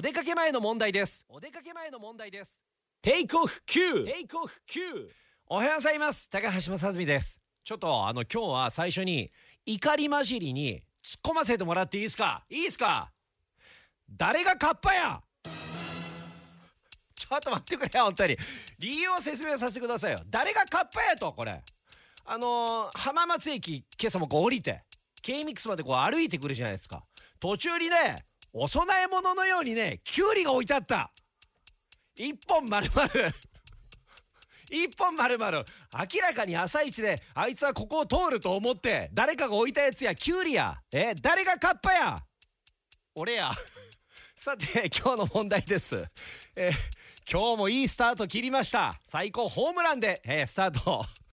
出かけ前の問題です。お出かけ前の問題です。テイクオフ9テイクオフ9おはようございます。高橋正澄です。ちょっとあの今日は最初に怒り混じりに突っ込ませてもらっていいですか？いいですか？誰がカッパや？ちょっと待ってくれよ本当に。理由を説明させてくださいよ。誰がカッパやとこれ。あのー、浜松駅今朝もこう降りて K-MIX までこう歩いてくるじゃないですか。途中にねお供え物のようにねキュウリが置いてあった。一本丸々。一本丸々。明らかに朝一であいつはここを通ると思って誰かが置いたやつやキュウリやえ誰がカッパや。俺や。さて今日の問題です。え今日もいいスタート切りました。最高ホームランで、えー、スタート。